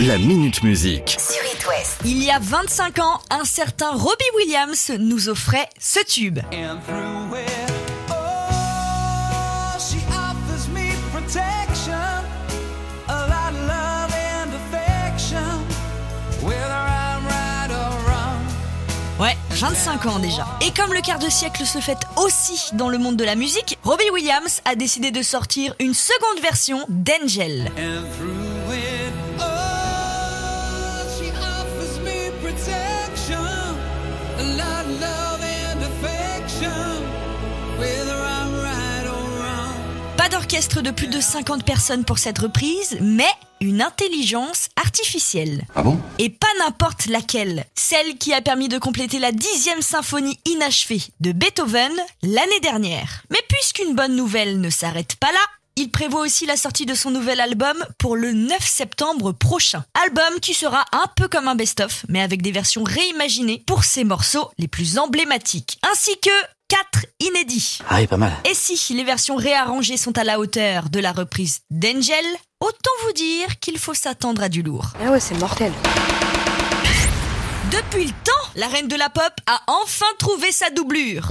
La Minute Musique. sur It West. Il y a 25 ans, un certain Robbie Williams nous offrait ce tube. And through it, oh, she offers me protection, a lot of love and affection, whether I'm right or wrong. Ouais, 25 ans déjà. Et comme le quart de siècle se fête aussi dans le monde de la musique, Robbie Williams a décidé de sortir une seconde version d'Angel. De plus de 50 personnes pour cette reprise, mais une intelligence artificielle. Ah bon? Et pas n'importe laquelle. Celle qui a permis de compléter la dixième symphonie inachevée de Beethoven l'année dernière. Mais puisqu'une bonne nouvelle ne s'arrête pas là, il prévoit aussi la sortie de son nouvel album pour le 9 septembre prochain. Album qui sera un peu comme un best-of, mais avec des versions réimaginées pour ses morceaux les plus emblématiques. Ainsi que 4 inédits. Ah oui, pas mal. Et si les versions réarrangées sont à la hauteur de la reprise d'Angel, autant vous dire qu'il faut s'attendre à du lourd. Ah ouais, c'est mortel. Depuis le temps, la reine de la pop a enfin trouvé sa doublure.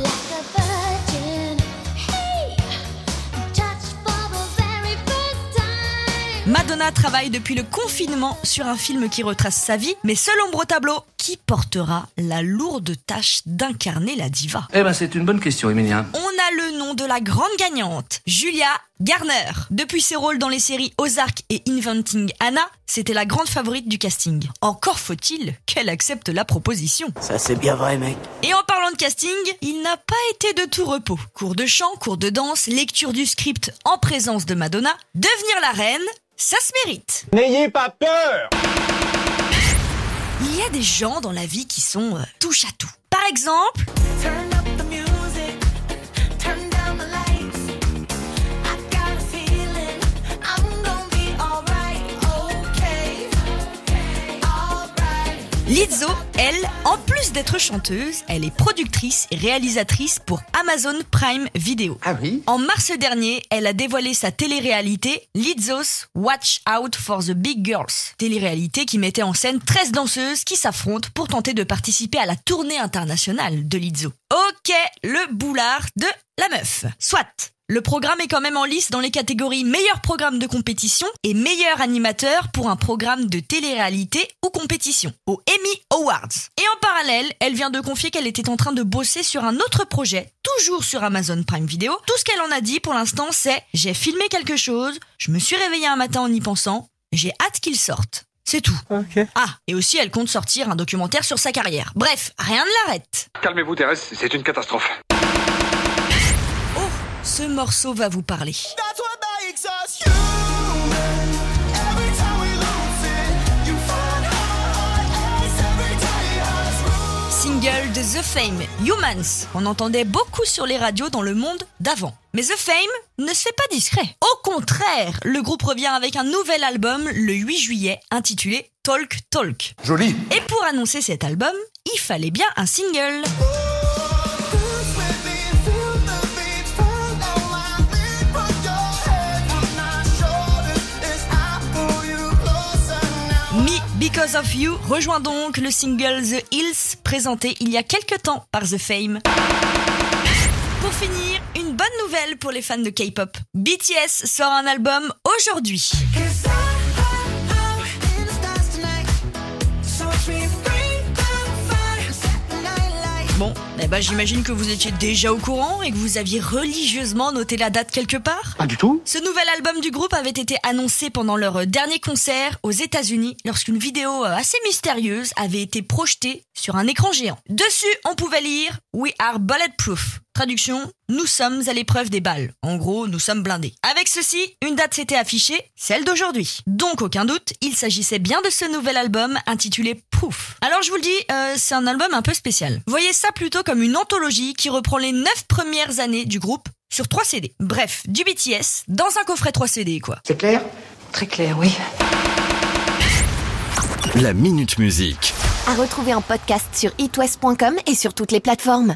Madonna travaille depuis le confinement sur un film qui retrace sa vie, mais seul ombre au tableau, qui portera la lourde tâche d'incarner la diva? Eh ben, c'est une bonne question, Emilien. On a le nom de la grande gagnante, Julia Garner. Depuis ses rôles dans les séries Ozark et Inventing Anna, c'était la grande favorite du casting. Encore faut-il qu'elle accepte la proposition. Ça, c'est bien vrai, mec. Et en parlant de casting, il n'a pas été de tout repos. Cours de chant, cours de danse, lecture du script en présence de Madonna, devenir la reine, ça se mérite. N'ayez pas peur Il y a des gens dans la vie qui sont euh, touche à tout. Par exemple, Lizzo, elle, en plus d'être chanteuse, elle est productrice et réalisatrice pour Amazon Prime Video. Ah oui En mars dernier, elle a dévoilé sa télé-réalité Lizzo's Watch Out for the Big Girls. Télé-réalité qui mettait en scène 13 danseuses qui s'affrontent pour tenter de participer à la tournée internationale de Lizzo. Ok, le boulard de la meuf. Soit. Le programme est quand même en lice dans les catégories meilleur programme de compétition et meilleur animateur pour un programme de télé-réalité ou compétition, aux Emmy Awards. Et en parallèle, elle vient de confier qu'elle était en train de bosser sur un autre projet, toujours sur Amazon Prime Video. Tout ce qu'elle en a dit pour l'instant, c'est j'ai filmé quelque chose, je me suis réveillée un matin en y pensant, j'ai hâte qu'il sorte. C'est tout. Ah, et aussi elle compte sortir un documentaire sur sa carrière. Bref, rien ne l'arrête. Calmez-vous, Thérèse, c'est une catastrophe. Oh, ce morceau va vous parler. Single de The Fame, Humans. On entendait beaucoup sur les radios dans le monde d'avant. Mais The Fame ne se fait pas discret. Au contraire, le groupe revient avec un nouvel album le 8 juillet intitulé Talk Talk. Joli Et pour annoncer cet album, il fallait bien un single. Who's Because of You rejoint donc le single The Hills présenté il y a quelques temps par The Fame. Pour finir, une bonne nouvelle pour les fans de K-pop. BTS sort un album aujourd'hui. Eh ben j'imagine que vous étiez déjà au courant et que vous aviez religieusement noté la date quelque part. Pas du tout Ce nouvel album du groupe avait été annoncé pendant leur dernier concert aux États-Unis lorsqu'une vidéo euh, assez mystérieuse avait été projetée sur un écran géant. Dessus, on pouvait lire We are bulletproof. Traduction, nous sommes à l'épreuve des balles. En gros, nous sommes blindés. Avec ceci, une date s'était affichée, celle d'aujourd'hui. Donc aucun doute, il s'agissait bien de ce nouvel album intitulé Proof. Alors je vous le dis, euh, c'est un album un peu spécial. Voyez ça plutôt comme une anthologie qui reprend les 9 premières années du groupe sur 3 CD. Bref, du BTS dans un coffret 3 CD quoi. C'est clair? Très clair, oui. La Minute Musique. À retrouver en podcast sur itwest.com et sur toutes les plateformes.